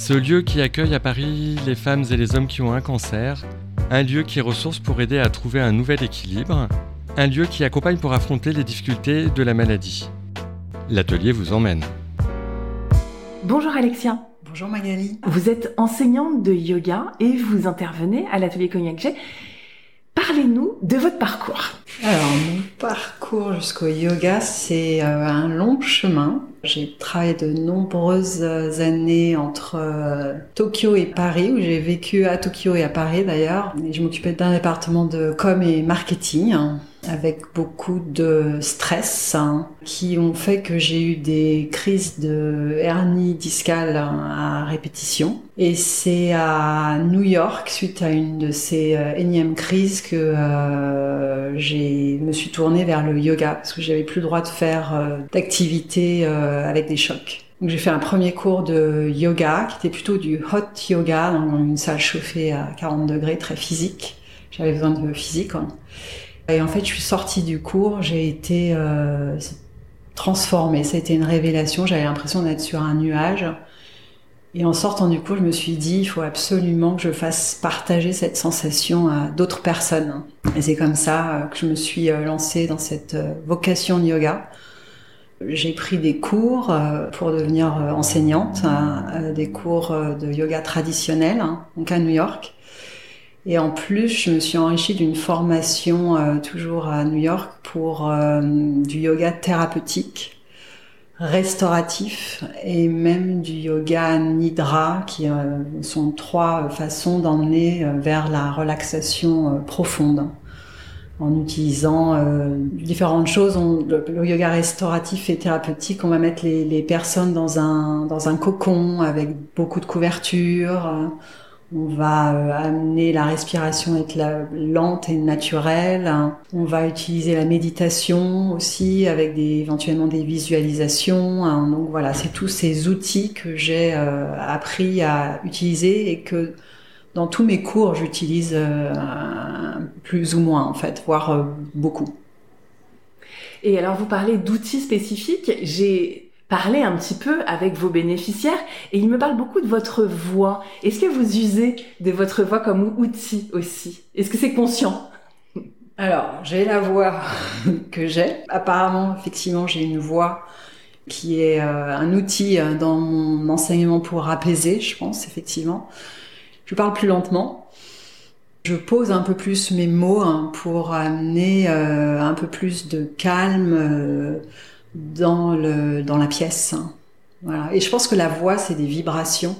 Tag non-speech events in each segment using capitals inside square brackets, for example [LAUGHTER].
ce lieu qui accueille à Paris les femmes et les hommes qui ont un cancer, un lieu qui ressource pour aider à trouver un nouvel équilibre, un lieu qui accompagne pour affronter les difficultés de la maladie. L'atelier vous emmène. Bonjour Alexia. Bonjour Magali. Vous êtes enseignante de yoga et vous intervenez à l'atelier Cognac. Parlez-nous de votre parcours. Alors, mon parcours jusqu'au yoga, c'est euh, un long chemin. J'ai travaillé de nombreuses années entre euh, Tokyo et Paris, où j'ai vécu à Tokyo et à Paris d'ailleurs. Et je m'occupais d'un département de com et marketing, hein, avec beaucoup de stress, hein, qui ont fait que j'ai eu des crises de hernie discale hein, à répétition. Et c'est à New York, suite à une de ces euh, énièmes crises, que euh, j'ai me suis tournée vers le yoga, parce que j'avais plus le droit de faire euh, d'activités euh, avec des chocs. Donc j'ai fait un premier cours de yoga, qui était plutôt du hot yoga, dans une salle chauffée à 40 degrés, très physique. J'avais besoin de physique. Quoi. Et en fait, je suis sortie du cours, j'ai été euh, transformée. Ça a été une révélation. J'avais l'impression d'être sur un nuage. Et en sortant du cours, je me suis dit, il faut absolument que je fasse partager cette sensation à d'autres personnes. Et c'est comme ça euh, que je me suis euh, lancée dans cette vocation de yoga. J'ai pris des cours pour devenir enseignante, hein, des cours de yoga traditionnel, hein, donc à New York. Et en plus, je me suis enrichie d'une formation euh, toujours à New York pour euh, du yoga thérapeutique, restauratif et même du yoga nidra, qui euh, sont trois façons d'emmener vers la relaxation profonde en utilisant différentes choses. Le, yoga restauratif et thérapeutique, on va mettre les, les personnes dans un, dans un cocon avec beaucoup de couverture. On va euh, amener la respiration à être lente et naturelle. On va utiliser la méditation aussi avec des, éventuellement des visualisations. hein. Donc voilà, c'est tous ces outils que j'ai euh, appris à utiliser et que dans tous mes cours j'utilise euh, plus ou moins en fait, voire beaucoup. Et alors vous parlez d'outils spécifiques. J'ai parlé un petit peu avec vos bénéficiaires et ils me parlent beaucoup de votre voix. Est-ce que vous usez de votre voix comme outil aussi? Est-ce que c'est conscient? Alors, j'ai la voix [LAUGHS] que j'ai. Apparemment, effectivement, j'ai une voix qui est euh, un outil euh, dans mon enseignement pour apaiser, je pense, effectivement. Je parle plus lentement. Je pose un peu plus mes mots hein, pour amener euh, un peu plus de calme dans, le, dans la pièce. Voilà. Et je pense que la voix, c'est des vibrations.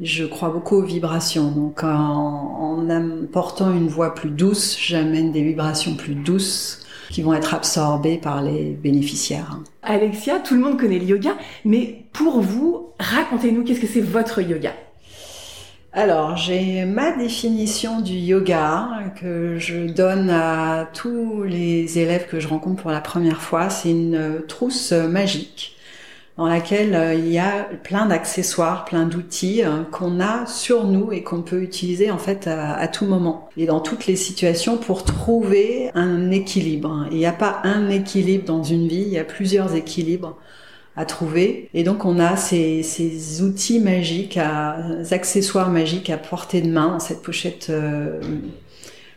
Je crois beaucoup aux vibrations. Donc, en, en apportant une voix plus douce, j'amène des vibrations plus douces qui vont être absorbées par les bénéficiaires. Alexia, tout le monde connaît le yoga, mais pour vous, racontez-nous qu'est-ce que c'est votre yoga? Alors, j'ai ma définition du yoga que je donne à tous les élèves que je rencontre pour la première fois. C'est une trousse magique dans laquelle euh, il y a plein d'accessoires, plein d'outils euh, qu'on a sur nous et qu'on peut utiliser en fait à, à tout moment et dans toutes les situations pour trouver un équilibre. Il n'y a pas un équilibre dans une vie, il y a plusieurs équilibres à trouver. Et donc on a ces, outils magiques, ces accessoires magiques à portée de main cette pochette, euh,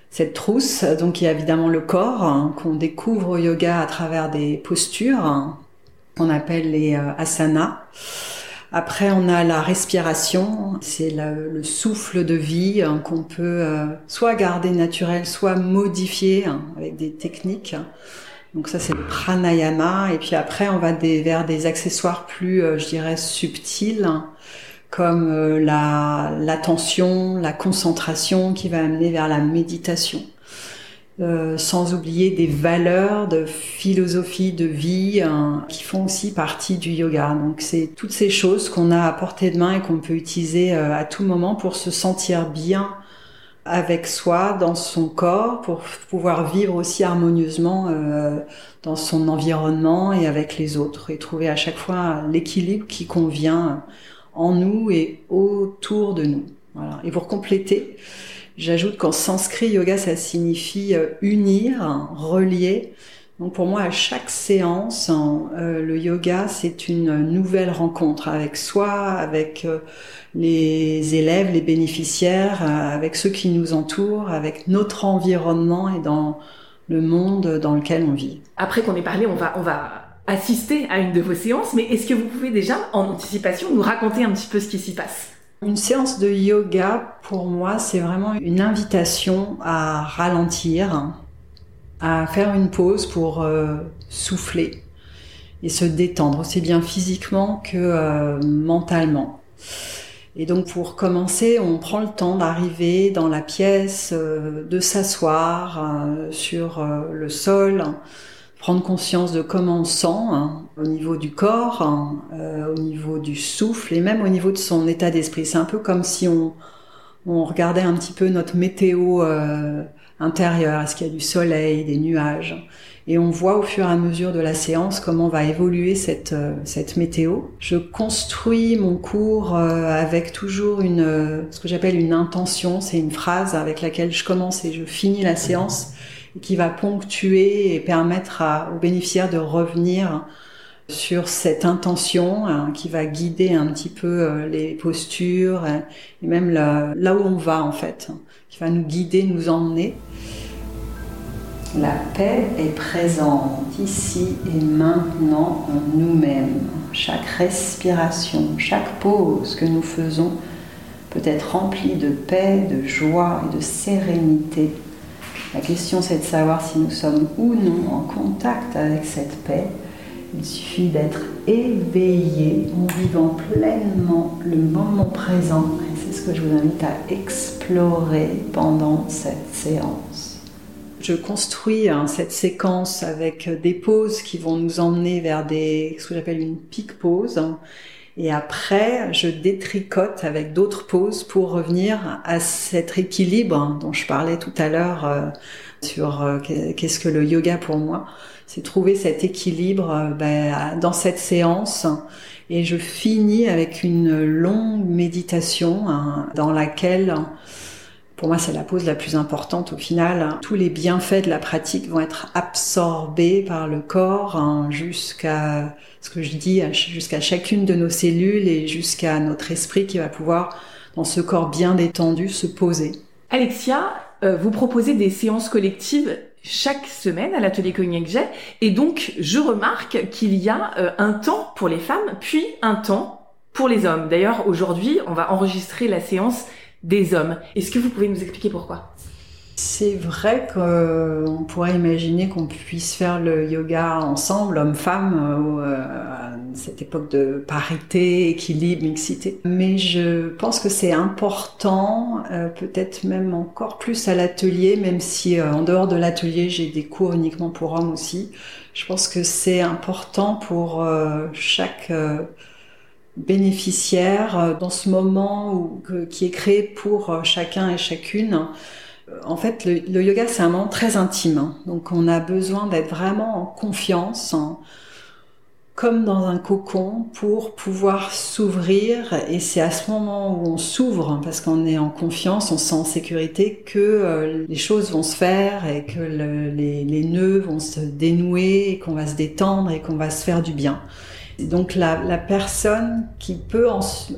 cette trousse. Donc il y a évidemment le corps hein, qu'on découvre au yoga à travers des postures hein, qu'on appelle les euh, asanas. Après, on a la respiration, c'est le souffle de vie hein, qu'on peut euh, soit garder naturel, soit modifier avec des techniques. Donc ça, c'est le pranayama. Et puis après, on va des, vers des accessoires plus, euh, je dirais, subtils, comme euh, la l'attention, la concentration, qui va amener vers la méditation. Euh, sans oublier des valeurs de philosophie de vie hein, qui font aussi partie du yoga. Donc c'est toutes ces choses qu'on a à portée de main et qu'on peut utiliser à tout moment pour se sentir bien avec soi, dans son corps, pour pouvoir vivre aussi harmonieusement euh, dans son environnement et avec les autres et trouver à chaque fois l'équilibre qui convient en nous et autour de nous. Et pour compléter, J'ajoute qu'en sanskrit, yoga, ça signifie euh, unir, relier. Donc pour moi, à chaque séance, euh, le yoga, c'est une nouvelle rencontre avec soi, avec euh, les élèves, les bénéficiaires, avec ceux qui nous entourent, avec notre environnement et dans le monde dans lequel on vit. Après qu'on ait parlé, on va, on va assister à une de vos séances, mais est-ce que vous pouvez déjà, en anticipation, nous raconter un petit peu ce qui s'y passe? Une séance de yoga, pour moi, c'est vraiment une invitation à ralentir, à faire une pause pour euh, souffler et se détendre, aussi bien physiquement que euh, mentalement. Et donc pour commencer, on prend le temps d'arriver dans la pièce, euh, de s'asseoir sur le sol, prendre conscience de comment on sent hein, au niveau du corps, hein, au niveau du souffle et même au niveau de son état d'esprit. C'est un peu comme si on, regardait un petit peu notre météo intérieure. Est-ce qu'il y a du soleil, des nuages Et on voit au fur et à mesure de la séance comment va évoluer cette, euh, cette météo. Je construis mon cours avec toujours une, ce que j'appelle une intention. C'est une phrase avec laquelle je commence et je finis la séance qui va ponctuer et permettre aux bénéficiaires de revenir sur cette intention hein, qui va guider un petit peu euh, les postures hein, et même là, où on va en fait, va nous guider, nous emmener. La paix est présente ici et maintenant en nous-mêmes. Chaque respiration, chaque pause que nous faisons peut être remplie de paix, de joie et de sérénité la question, c'est de savoir si nous sommes ou non en contact avec cette paix. Il suffit d'être éveillé en vivant pleinement le moment présent. Que je vous invite à explorer pendant cette séance. Je construis hein, cette séquence avec des pauses qui vont nous emmener vers ce que j'appelle une pique pause. Et après, je détricote avec d'autres pauses pour revenir à cet équilibre dont je parlais tout à l'heure euh, sur euh, qu'est-ce que le yoga pour moi. C'est trouver cet équilibre ben, dans cette séance. Et je finis avec une longue méditation hein, dans laquelle pour moi, c'est la pause la plus importante au final. Tous les bienfaits de la pratique vont être absorbés par le corps hein, jusqu'à ce que je dis, jusqu'à chacune de nos cellules et jusqu'à notre esprit qui va pouvoir, dans ce corps bien détendu, se poser. Alexia, euh, vous proposez des séances collectives chaque semaine à l'atelier Cognac Jet et donc je remarque qu'il y a euh, un temps pour les femmes puis un temps pour les hommes. D'ailleurs, aujourd'hui, on va enregistrer la séance des hommes. Est-ce que vous pouvez nous expliquer pourquoi? C'est vrai qu'on pourrait imaginer qu'on puisse faire le yoga ensemble, homme-femme, euh, à cette époque de parité, équilibre, mixité. Mais je pense que c'est important, euh, peut-être même encore plus à l'atelier, même si euh, en dehors de l'atelier j'ai des cours uniquement pour hommes aussi. Je pense que c'est important pour chaque bénéficiaire dans ce moment qui est créé pour chacun et chacune. Euh, en fait, le, yoga, c'est un moment très intime. Hein. Donc, on a besoin d'être vraiment en confiance, comme dans un cocon, pour pouvoir s'ouvrir. Et c'est à ce moment où on s'ouvre, hein, parce qu'on est en confiance, on se sent en sécurité, que les choses vont se faire et que les, nœuds vont se dénouer, qu'on va se détendre et qu'on va se faire du bien. Donc la, la, personne qui peut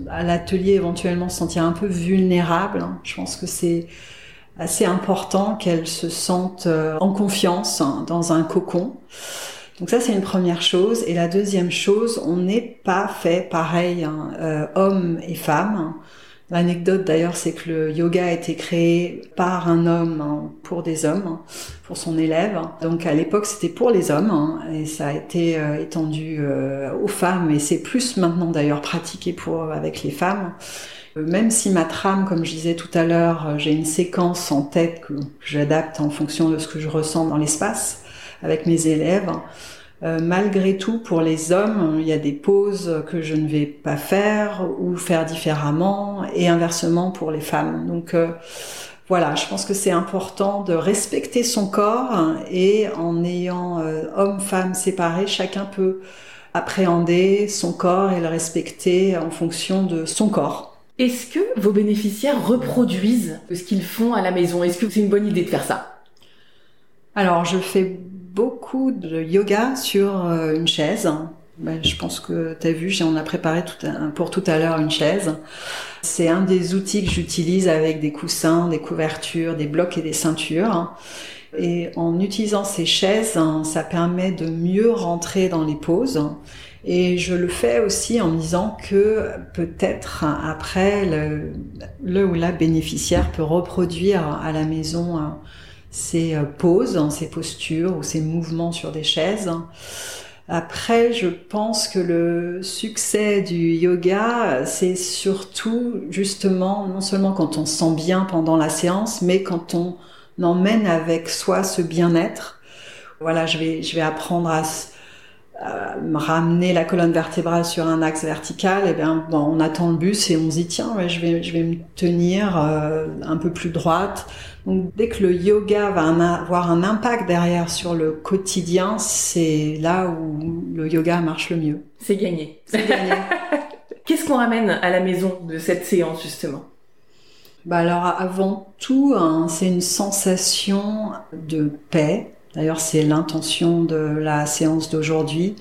à l'atelier éventuellement se sentir un peu vulnérable, hein, je pense que c'est assez important qu'elle se sente euh, en confiance hein, dans un cocon Donc ça c'est une première chose. Et la deuxième chose, on n'est pas fait pareil, hein, euh, hommes et femmes. L'anecdote d'ailleurs, c'est que le yoga a été créé par un homme hein, pour des hommes, hein, pour son élève. Donc à l'époque, c'était pour les hommes hein, et ça a été euh, étendu euh, aux femmes et c'est plus maintenant d'ailleurs pratiqué pour avec les femmes. Euh, même si ma trame, comme je disais tout à l'heure, j'ai une séquence en tête que j'adapte en fonction de ce que je ressens dans l'espace avec mes élèves. Euh, malgré tout, pour les hommes, il y a des pauses que je ne vais pas faire ou faire différemment, et inversement pour les femmes. Donc euh, voilà, je pense que c'est important de respecter son corps et en ayant euh, homme-femme séparés, chacun peut appréhender son corps et le respecter en fonction de son corps. Est-ce que vos bénéficiaires reproduisent ce qu'ils font à la maison? Est-ce que c'est une bonne idée de faire ça? Alors, je fais beaucoup de yoga sur euh, une chaise. Ben, je pense que tu as vu, on a préparé pour tout à l'heure une chaise. C'est un des outils que j'utilise avec des coussins, des couvertures, des blocs et des ceintures. Et en utilisant ces chaises, hein, ça permet de mieux rentrer dans les poses. Et je le fais aussi en disant que peut-être après, le, le, ou la bénéficiaire peut reproduire à la maison hein, ces euh, poses, ces postures ou ces mouvements sur des chaises. Après, je pense que le succès du yoga, c'est surtout justement non seulement quand on se sent bien pendant la séance, mais quand on emmène avec soi ce bien-être. Voilà, je vais, je vais apprendre à, me ramener la colonne vertébrale sur un axe vertical. Et eh bien, bon, on attend le bus et on se dit tiens, ouais, je vais, je vais me tenir euh, un peu plus droite donc dès que le yoga va avoir un impact derrière sur le quotidien, c'est là où le yoga marche le mieux. C'est gagné. C'est gagné. [LAUGHS] Qu'est-ce qu'on ramène à la maison de cette séance justement? Bah alors avant tout, hein, c'est une sensation de paix. D'ailleurs, c'est l'intention de la séance d'aujourd'hui.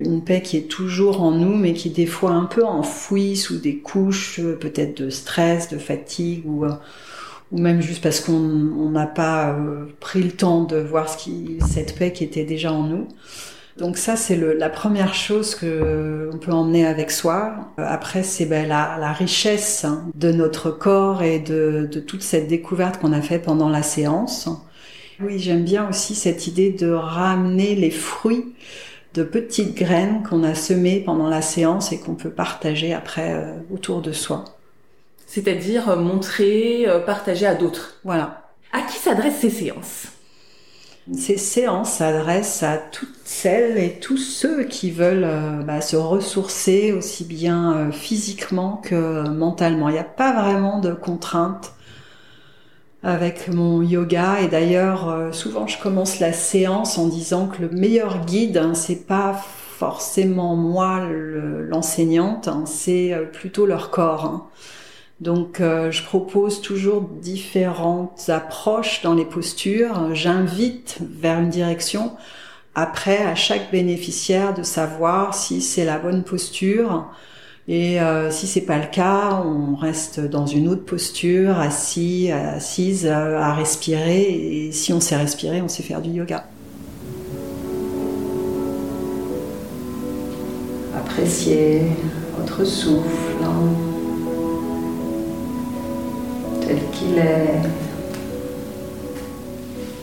Une paix qui est toujours en nous, mais qui des fois un peu enfouie sous des couches peut-être de stress, de fatigue ou euh, même juste parce qu'on n'a pas euh, pris le temps de voir ce qui, cette paix qui était déjà en nous. Donc ça, c'est la première chose que on peut emmener avec soi. Après, c'est ben, la, la, richesse hein, de notre corps et de, de toute cette découverte qu'on a fait pendant la séance. Oui, j'aime bien aussi cette idée de ramener les fruits de petites graines qu'on a semées pendant la séance et qu'on peut partager après euh, autour de soi c'est-à-dire euh, montrer, euh, partager à d'autres. Voilà. À qui s'adressent ces séances? Ces séances s'adressent à toutes celles et tous ceux qui veulent euh, bah, se ressourcer aussi bien physiquement que mentalement. Il n'y a pas vraiment de contraintes avec mon yoga et d'ailleurs souvent je commence la séance en disant que le meilleur guide hein, c'est pas forcément moi l'enseignante, hein, c'est plutôt leur corps. Hein. Donc euh, je propose toujours différentes approches dans les postures. J'invite vers une direction. Après, à chaque bénéficiaire de savoir si c'est la bonne posture. Et euh, si c'est pas le cas, on reste dans une autre posture, assis, assise, euh, à respirer. Et si on sait respirer, on sait faire du yoga. Appréciez votre souffle. Hein tel qu'il est,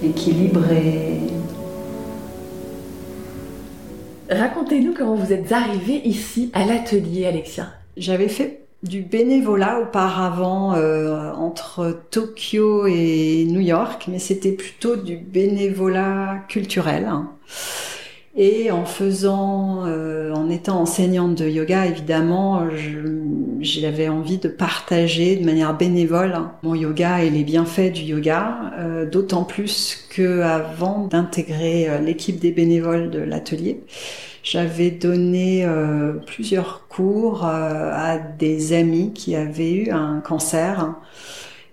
équilibré. Racontez-nous comment vous êtes arrivé ici à l'atelier, Alexia. J'avais fait du bénévolat auparavant euh, entre Tokyo et New York, mais c'était plutôt du bénévolat culturel. Et en faisant, euh, en étant enseignante de yoga, évidemment, j'avais envie de partager de manière bénévole mon yoga et les bienfaits du yoga, euh, d'autant plus que avant d'intégrer euh, l'équipe des bénévoles de l'atelier, j'avais donné plusieurs cours à des amis qui avaient eu un cancer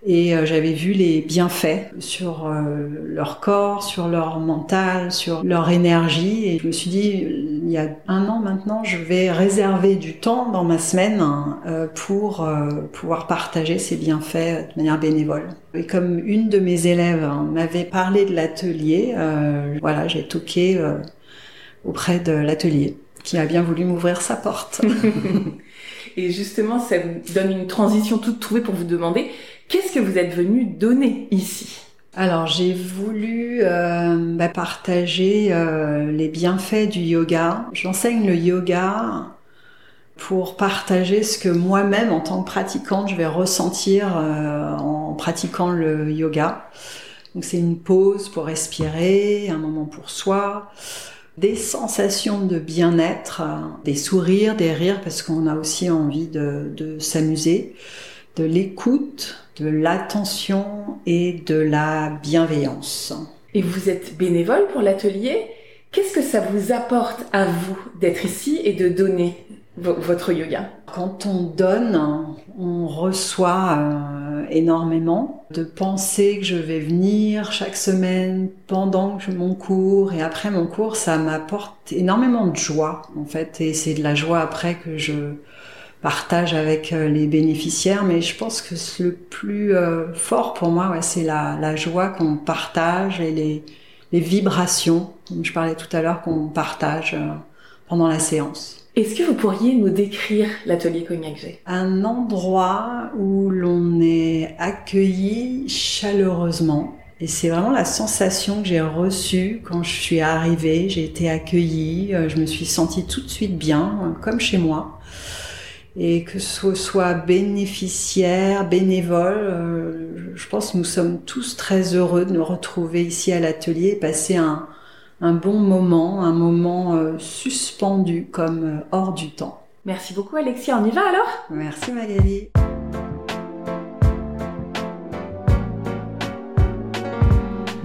et euh, j'avais vu les bienfaits sur euh, leur corps, sur leur mental, sur leur énergie. Et je me suis dit, il y a un an maintenant, je vais réserver du temps dans ma semaine euh, pour pouvoir partager ces bienfaits de manière bénévole. Et comme une de mes élèves m'avait parlé de l'atelier, voilà, j'ai toqué auprès de l'atelier qui a bien voulu m'ouvrir sa porte. [LAUGHS] Et justement, ça vous donne une transition toute trouvée pour vous demander qu'est-ce que vous êtes venu donner ici? Alors j'ai voulu euh, bah, partager euh, les bienfaits du yoga. J'enseigne le yoga pour partager ce que moi-même en tant que pratiquante je vais ressentir euh, en pratiquant le yoga. Donc c'est une pause pour respirer, un moment pour soi, des sensations de bien-être, des sourires, des rires parce qu'on a aussi envie de, de s'amuser, de l'écoute, de l'attention et de la bienveillance. Et vous êtes bénévole pour l'atelier. Qu'est-ce que ça vous apporte à vous d'être ici et de donner votre yoga? Quand on donne, on reçoit euh, énormément. De penser que je vais venir chaque semaine pendant que mon cours et après mon cours, ça m'apporte énormément de joie en fait. Et c'est de la joie après que je partage avec euh, les bénéficiaires, mais je pense que le plus euh, fort pour moi, ouais, c'est la, la, joie qu'on partage et les, les, vibrations, comme je parlais tout à l'heure, qu'on partage euh, pendant la séance. Est-ce que vous pourriez nous décrire l'atelier Cognac G? Un endroit où l'on est accueilli chaleureusement. Et c'est vraiment la sensation que j'ai reçue quand je suis arrivée. J'ai été accueillie, je me suis sentie tout de suite bien, comme chez moi et que ce soit bénéficiaire, bénévole, euh, je pense que nous sommes tous très heureux de nous retrouver ici à l'atelier et passer un, un, bon moment, un moment euh, suspendu comme euh, hors du temps. Merci beaucoup Alexia, on y va alors? Merci Magali.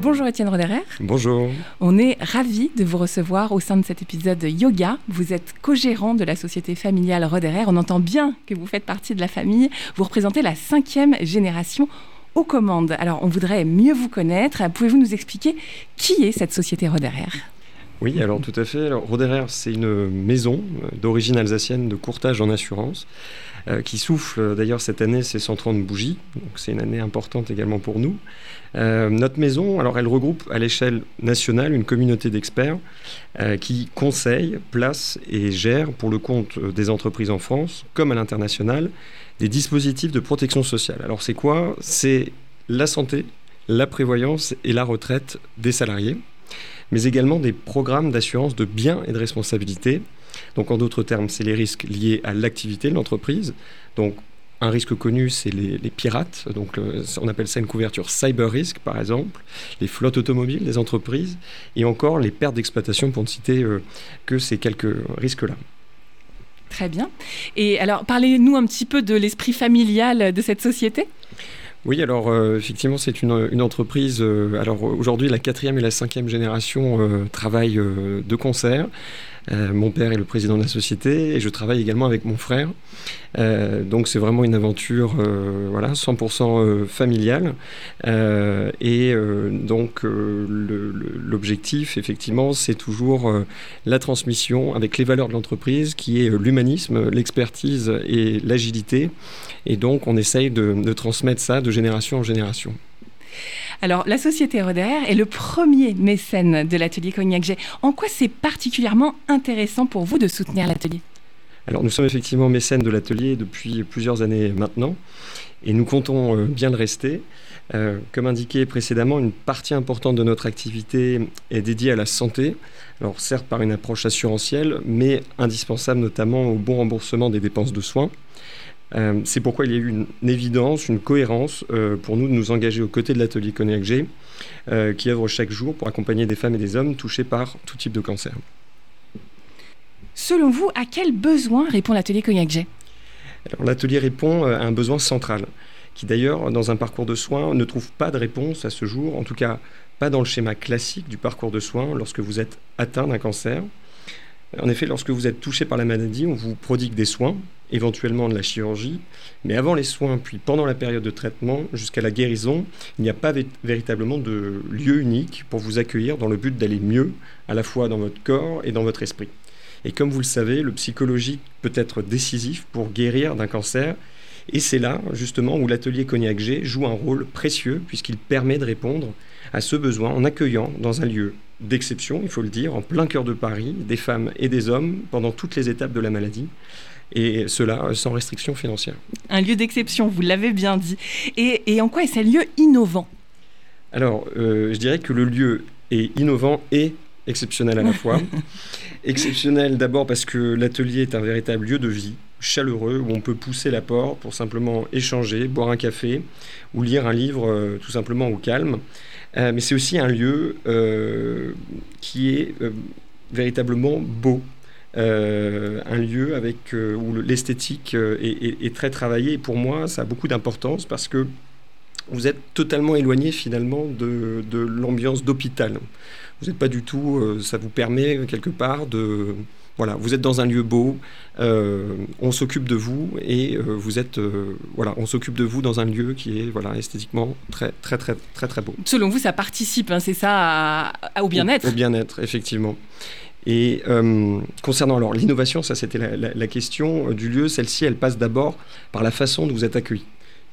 Bonjour Étienne Roderer. Bonjour. On est ravis de vous recevoir au sein de cet épisode Yoga. Vous êtes co-gérant de la société familiale Roderer. On entend bien que vous faites partie de la famille. Vous représentez la cinquième génération aux commandes. Alors on voudrait mieux vous connaître. Pouvez-vous nous expliquer qui est cette société Roderer oui, alors tout à fait. Alors, Roderer, c'est une maison d'origine alsacienne de courtage en assurance euh, qui souffle euh, d'ailleurs cette année ses 130 bougies. Donc c'est une année importante également pour nous. Euh, notre maison, alors elle regroupe à l'échelle nationale une communauté d'experts qui conseillent, placent et gèrent pour le compte des entreprises en France comme à l'international des dispositifs de protection sociale. Alors c'est quoi? C'est la santé, la prévoyance et la retraite des salariés, mais également des programmes d'assurance de biens et de responsabilité donc en d'autres termes, c'est les risques liés à l'activité de l'entreprise. Donc un risque connu, c'est les, pirates. Donc, on appelle ça une couverture cyber risk, par exemple, les flottes automobiles des entreprises, et encore les pertes d'exploitation, pour ne citer euh, que ces quelques risques-là. Très bien. Et alors, parlez-nous un petit peu de l'esprit familial de cette société? Oui, alors euh, effectivement, c'est une, entreprise. Euh, alors aujourd'hui, la quatrième et la cinquième génération travaillent de concert. Euh, mon père est le président de la société et je travaille également avec mon frère. Euh, donc c'est vraiment une aventure euh, voilà, 100% familiale. et donc l'objectif, effectivement, c'est toujours la transmission avec les valeurs de l'entreprise qui est l'humanisme, l'expertise et l'agilité. Et donc on essaye de, de transmettre ça de génération en génération. Alors, la société Roder est le premier mécène de l'atelier Cognac G. En quoi c'est particulièrement intéressant pour vous de soutenir l'atelier? Alors nous sommes effectivement mécènes de l'atelier depuis plusieurs années maintenant et nous comptons euh, bien le rester. Euh, comme indiqué précédemment, une partie importante de notre activité est dédiée à la santé, alors certes par une approche assurantielle, mais indispensable notamment au bon remboursement des dépenses de soins. Euh, c'est pourquoi il y a eu une, évidence, une cohérence euh, pour nous de nous engager aux côtés de l'atelier Cognac G, euh, qui œuvre chaque jour pour accompagner des femmes et des hommes touchés par tout type de cancer. Selon vous, à quel besoin répond l'atelier Cognac G? L'atelier répond à un besoin central, qui d'ailleurs, dans un parcours de soins, ne trouve pas de réponse à ce jour, en tout cas pas dans le schéma classique du parcours de soins lorsque vous êtes atteint d'un cancer. En effet, lorsque vous êtes touché par la maladie, on vous prodigue des soins, éventuellement de la chirurgie, mais avant les soins, puis pendant la période de traitement, jusqu'à la guérison, il n'y a pas véritablement de lieu unique pour vous accueillir dans le but d'aller mieux, à la fois dans votre corps et dans votre esprit. Et comme vous le savez, le psychologique peut être décisif pour guérir d'un cancer, et c'est là, justement, où l'atelier Cognac G joue un rôle précieux, puisqu'il permet de répondre à ce besoin en accueillant dans un lieu d'exception, il faut le dire, en plein cœur de Paris, des femmes et des hommes pendant toutes les étapes de la maladie et cela sans restriction financière. Un lieu d'exception, vous l'avez bien dit. Et, en quoi est-ce un lieu innovant? Alors, euh, je dirais que le lieu est innovant et exceptionnel à la fois. [LAUGHS] exceptionnel d'abord parce que l'atelier est un véritable lieu de vie, chaleureux, où on peut pousser la porte pour simplement échanger, boire un café ou lire un livre euh, tout simplement au calme. Euh, mais c'est aussi un lieu qui est véritablement beau, euh, un lieu avec, euh, où l'esthétique euh, est, très travaillée. Et pour moi, ça a beaucoup d'importance parce que vous êtes totalement éloigné finalement de, de l'ambiance d'hôpital. Vous n'êtes pas du tout, ça vous permet quelque part de... Voilà, vous êtes dans un lieu beau, on s'occupe de vous et vous êtes, voilà, on s'occupe de vous dans un lieu qui est, voilà, esthétiquement très, très, très, très, très beau. Selon vous, ça participe, hein, c'est ça, au bien-être? Au, au bien-être, effectivement. Et euh, concernant alors l'innovation, ça c'était la, question euh, du lieu, celle-ci elle passe d'abord par la façon dont vous êtes accueilli.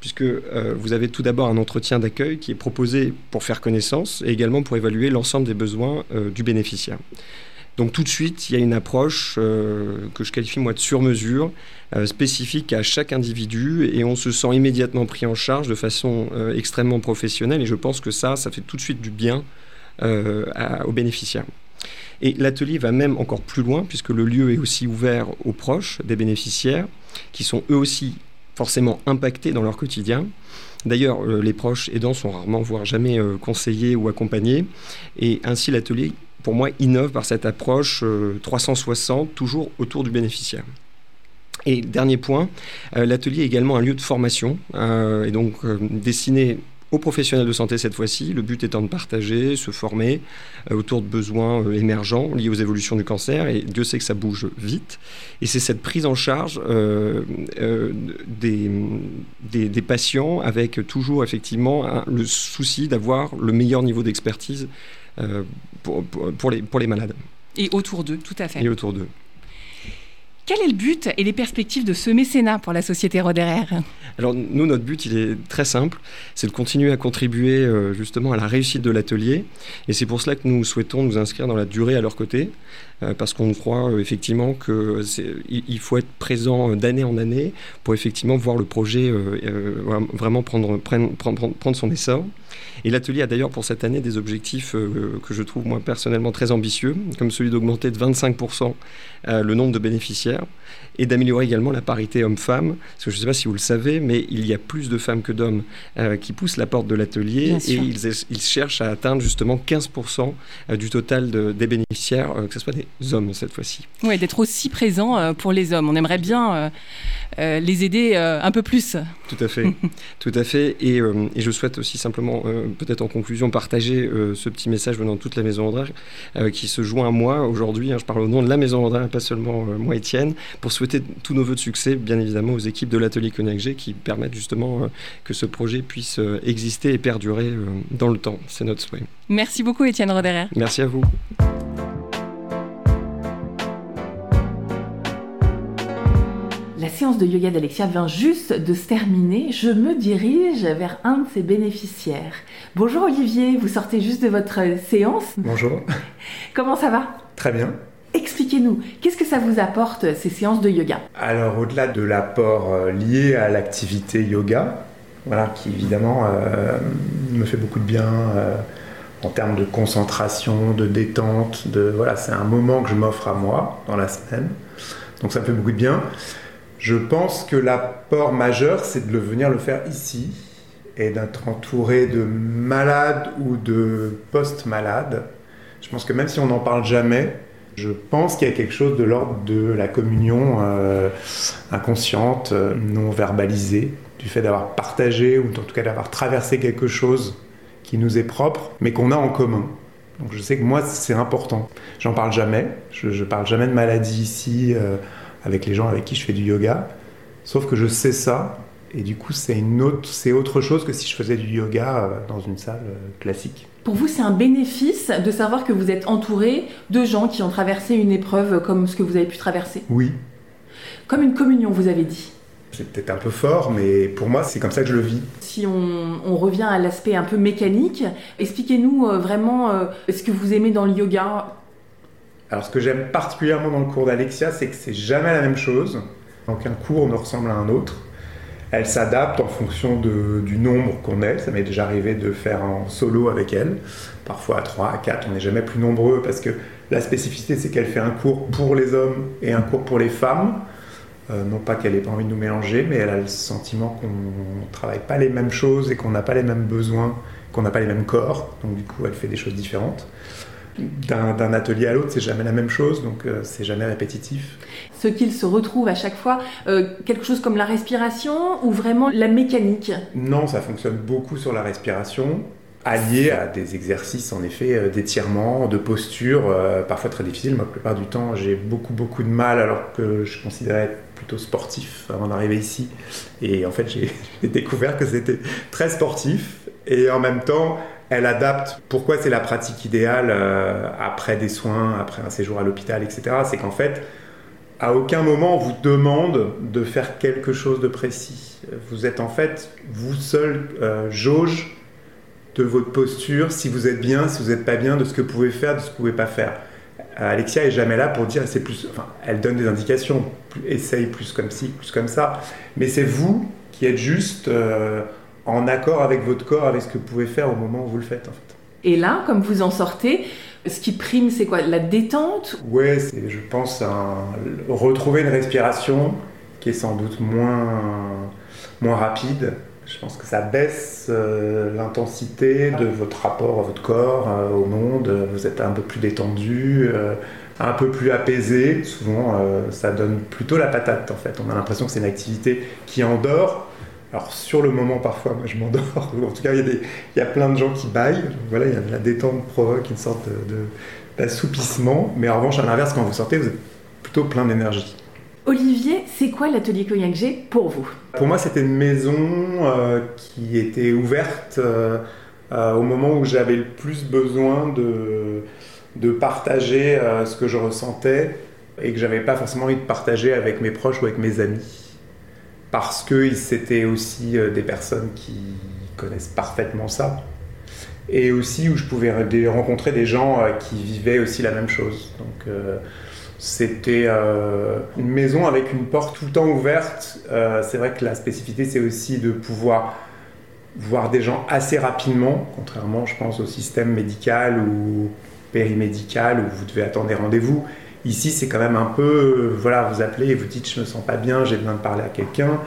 Puisque euh, vous avez tout d'abord un entretien d'accueil qui est proposé pour faire connaissance et également pour évaluer l'ensemble des besoins du bénéficiaire. Donc tout de suite, il y a une approche que je qualifie moi de sur-mesure, spécifique à chaque individu, et on se sent immédiatement pris en charge de façon extrêmement professionnelle, et je pense que ça, ça fait tout de suite du bien aux bénéficiaires. Et l'atelier va même encore plus loin, puisque le lieu est aussi ouvert aux proches des bénéficiaires, qui sont eux aussi forcément impactés dans leur quotidien. D'ailleurs, euh, les proches aidants sont rarement, voire jamais euh, conseillés ou accompagnés. Et ainsi, l'atelier, pour moi, innove par cette approche 360, euh, toujours autour du bénéficiaire. Et dernier point, l'atelier est également un lieu de formation, et donc destiné aux professionnels de santé cette fois-ci, le but étant de partager, se former euh, autour de besoins euh, émergents liés aux évolutions du cancer, et Dieu sait que ça bouge vite. Et c'est cette prise en charge euh, des, des, patients avec toujours effectivement le souci d'avoir le meilleur niveau d'expertise pour, pour, les, pour les malades. Et autour d'eux, tout à fait. Et autour d'eux. Quel est le but et les perspectives de ce mécénat pour la société Roderer? Alors nous, notre but, il est très simple, c'est de continuer à contribuer euh, justement à la réussite de l'atelier. Et c'est pour cela que nous souhaitons nous inscrire dans la durée à leur côté, parce qu'on croit euh, effectivement qu'il faut être présent d'année en année pour effectivement voir le projet vraiment prendre, prendre, prendre, prendre son essor. Et l'atelier a d'ailleurs pour cette année des objectifs euh, que je trouve moi personnellement très ambitieux, comme celui d'augmenter de 25% euh, le nombre de bénéficiaires et d'améliorer également la parité homme-femme. Parce que je ne sais pas si vous le savez, mais il y a plus de femmes que d'hommes euh, qui poussent la porte de l'atelier et ils, cherchent à atteindre justement 15% du total des bénéficiaires, que ce soit des hommes cette fois-ci. Oui, d'être aussi présent pour les hommes. On aimerait bien les aider un peu plus. Tout à fait, [LAUGHS] tout à fait. Et, et, je souhaite aussi simplement peut-être en conclusion partager euh, ce petit message venant de toute la Maison André euh, qui se joint à moi aujourd'hui. Hein, je parle au nom de la Maison André, pas seulement euh, moi, Étienne, pour souhaiter tous nos voeux de succès, bien évidemment, aux équipes de l'atelier Cognac G qui permettent justement que ce projet puisse exister et perdurer dans le temps. C'est notre souhait. Merci beaucoup, Étienne Roderer. Merci à vous. La séance de yoga d'Alexia vient juste de se terminer. Je me dirige vers un de ses bénéficiaires. Bonjour Olivier, vous sortez juste de votre séance. Bonjour. [LAUGHS] Comment ça va? Très bien. Expliquez-nous, qu'est-ce que ça vous apporte ces séances de yoga? Alors au-delà de l'apport euh, lié à l'activité yoga, voilà, qui évidemment euh, me fait beaucoup de bien euh, en termes de concentration, de détente, de voilà, c'est un moment que je m'offre à moi dans la semaine. Donc ça me fait beaucoup de bien. Je pense que l'apport majeur, c'est de venir le faire ici et d'être entouré de malades ou de post-malades. Je pense que même si on n'en parle jamais, je pense qu'il y a quelque chose de l'ordre de la communion euh, inconsciente, euh, non verbalisée, du fait d'avoir partagé ou en tout cas d'avoir traversé quelque chose qui nous est propre, mais qu'on a en commun. Donc je sais que moi, c'est important. J'en parle jamais. Je, ne parle jamais de maladie ici. Euh, avec les gens avec qui je fais du yoga. Sauf que je sais ça, et du coup, c'est une autre, c'est autre chose que si je faisais du yoga euh, dans une salle euh, classique. Pour vous, c'est un bénéfice de savoir que vous êtes entouré de gens qui ont traversé une épreuve comme ce que vous avez pu traverser Oui. Comme une communion, vous avez dit. C'est peut-être un peu fort, mais pour moi, c'est comme ça que je le vis. Si on, on revient à l'aspect un peu mécanique, expliquez-nous euh, vraiment ce que vous aimez dans le yoga. Alors, ce que j'aime particulièrement dans le cours d'Alexia, c'est que c'est jamais la même chose. Aucun cours ne ressemble à un autre. Elle s'adapte en fonction du nombre qu'on est. Ça m'est déjà arrivé de faire en solo avec elle, parfois à 3, à 4. On n'est jamais plus nombreux parce que la spécificité, c'est qu'elle fait un cours pour les hommes et un cours pour les femmes. Euh, non pas qu'elle n'ait pas envie de nous mélanger, mais elle a le sentiment qu'on ne travaille pas les mêmes choses et qu'on n'a pas les mêmes besoins, qu'on n'a pas les mêmes corps. Donc du coup, elle fait des choses différentes. D'un atelier à l'autre, c'est jamais la même chose, donc euh, c'est jamais répétitif. Ce qu'il se retrouve à chaque fois, euh, quelque chose comme la respiration ou vraiment la mécanique? Non, ça fonctionne beaucoup sur la respiration allié à des exercices en effet euh, d'étirement, de posture, euh, parfois très difficiles. Moi, la plupart du temps, j'ai beaucoup beaucoup de mal alors que je considérais être plutôt sportif avant d'arriver ici. Et en fait, [LAUGHS] j'ai découvert que c'était très sportif et en même temps, elle adapte. Pourquoi c'est la pratique idéale euh, après des soins, après un séjour à l'hôpital, etc. C'est qu'en fait, à aucun moment on vous demande de faire quelque chose de précis. Vous êtes en fait vous seul jauge de votre posture, si vous êtes bien, si vous n'êtes pas bien, de ce que vous pouvez faire, de ce que vous pouvez pas faire. Alexia est jamais là pour dire c'est plus. Enfin, elle donne des indications, essaye plus comme ci, plus comme ça. Mais c'est vous qui êtes juste euh, en accord avec votre corps, avec ce que vous pouvez faire au moment où vous le faites en fait. Et là, comme vous en sortez, ce qui prime, c'est quoi? La détente Ouais, c'est, je pense, un, retrouver une respiration qui est sans doute moins, moins rapide, je pense que ça baisse euh, l'intensité de votre rapport à votre corps, euh, au monde. Vous êtes un peu plus détendu, euh, un peu plus apaisé. Souvent, ça donne plutôt la patate en fait. On a l'impression que c'est une activité qui endort. Alors sur le moment, parfois, moi je m'endors. [LAUGHS] en tout cas, il y, a y, plein de gens qui baillent. Voilà, il y a, la détente provoque une sorte de, d'assoupissement. Mais en revanche, à l'inverse, quand vous sortez, vous êtes plutôt plein d'énergie. Olivier, c'est quoi l'atelier Cognac G pour vous? Pour moi, c'était une maison euh, qui était ouverte euh, euh, au moment où j'avais le plus besoin de, de partager ce que je ressentais et que j'avais pas forcément envie de partager avec mes proches ou avec mes amis. Parce que c'était aussi des personnes qui connaissent parfaitement ça. Et aussi où je pouvais rencontrer des gens qui vivaient aussi la même chose. Donc, c'était euh, une maison avec une porte tout le temps ouverte. Euh, c'est vrai que la spécificité, c'est aussi de pouvoir voir des gens assez rapidement, contrairement, je pense, au système médical ou périmédical où vous devez attendre des rendez-vous. Ici, c'est quand même un peu, euh, voilà, vous appelez et vous dites, je me sens pas bien, j'ai besoin de parler à quelqu'un.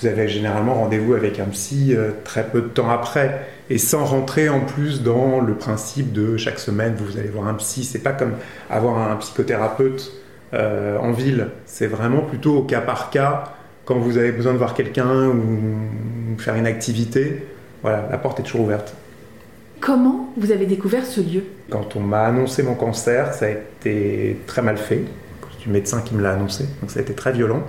Vous avez généralement rendez-vous avec un psy très peu de temps après et sans rentrer en plus dans le principe de chaque semaine vous allez voir un psy. C'est pas comme avoir un psychothérapeute euh, en ville. C'est vraiment plutôt au cas par cas quand vous avez besoin de voir quelqu'un ou faire une activité. Voilà, la porte est toujours ouverte. Comment vous avez découvert ce lieu? Quand on m'a annoncé mon cancer, ça a été très mal fait. C'est du médecin qui me l'a annoncé, donc ça a été très violent.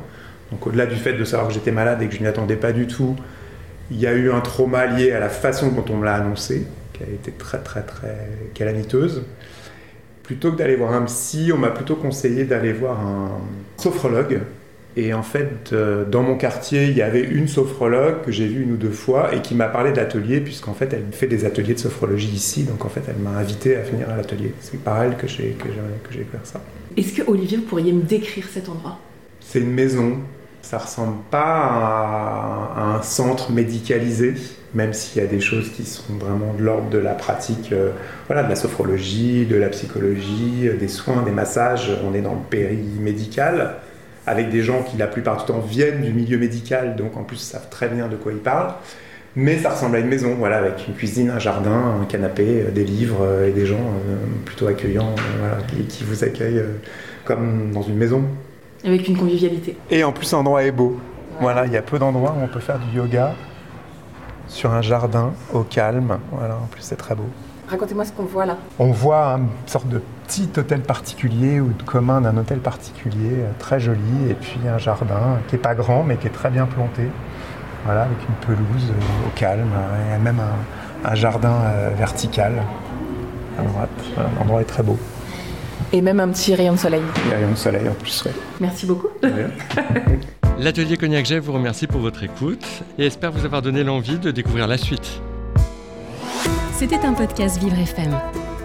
Donc au-delà du fait de savoir que j'étais malade et que je n'y attendais pas du tout, il y a eu un trauma lié à la façon dont on me l'a annoncé, qui a été très très très calamiteuse. Plutôt que d'aller voir un psy, on m'a plutôt conseillé d'aller voir un sophrologue. Et en fait, euh, dans mon quartier, il y avait une sophrologue que j'ai vue une ou deux fois et qui m'a parlé d'atelier, puisqu'en fait, elle fait des ateliers de sophrologie ici. Donc en fait, elle m'a invité à venir à l'atelier. C'est par elle que j'ai fait ça. Est-ce que Olivier, vous pourriez me décrire cet endroit? C'est une maison ça ressemble pas à, un centre médicalisé, même s'il y a des choses qui sont vraiment de l'ordre de la pratique, euh, voilà, de la sophrologie, de la psychologie, euh, des soins, des massages. On est dans le péri-médical, avec des gens qui la plupart du temps viennent du milieu médical, donc en plus savent très bien de quoi ils parlent. Mais ça ressemble à une maison, voilà, avec une cuisine, un jardin, un canapé, euh, des livres et des gens plutôt accueillants, qui, qui, vous accueillent comme dans une maison. Avec une convivialité. Et en plus, l'endroit est beau. Voilà, il y a peu d'endroits où on peut faire du yoga sur un jardin au calme. Voilà, en plus, c'est très beau. Racontez-moi ce qu'on voit là. On voit une sorte de petit hôtel particulier ou de commun d'un hôtel particulier, euh, très joli, et puis un jardin qui n'est pas grand mais qui est très bien planté, voilà, avec une pelouse euh, au calme, euh, et même un, jardin vertical à droite. L'endroit est très beau. Et même un petit rayon de soleil. Un rayon de soleil en plus. Merci beaucoup. [LAUGHS] L'atelier Cognac Jet vous remercie pour votre écoute et espère vous avoir donné l'envie de découvrir la suite. C'était un podcast Vivre FM.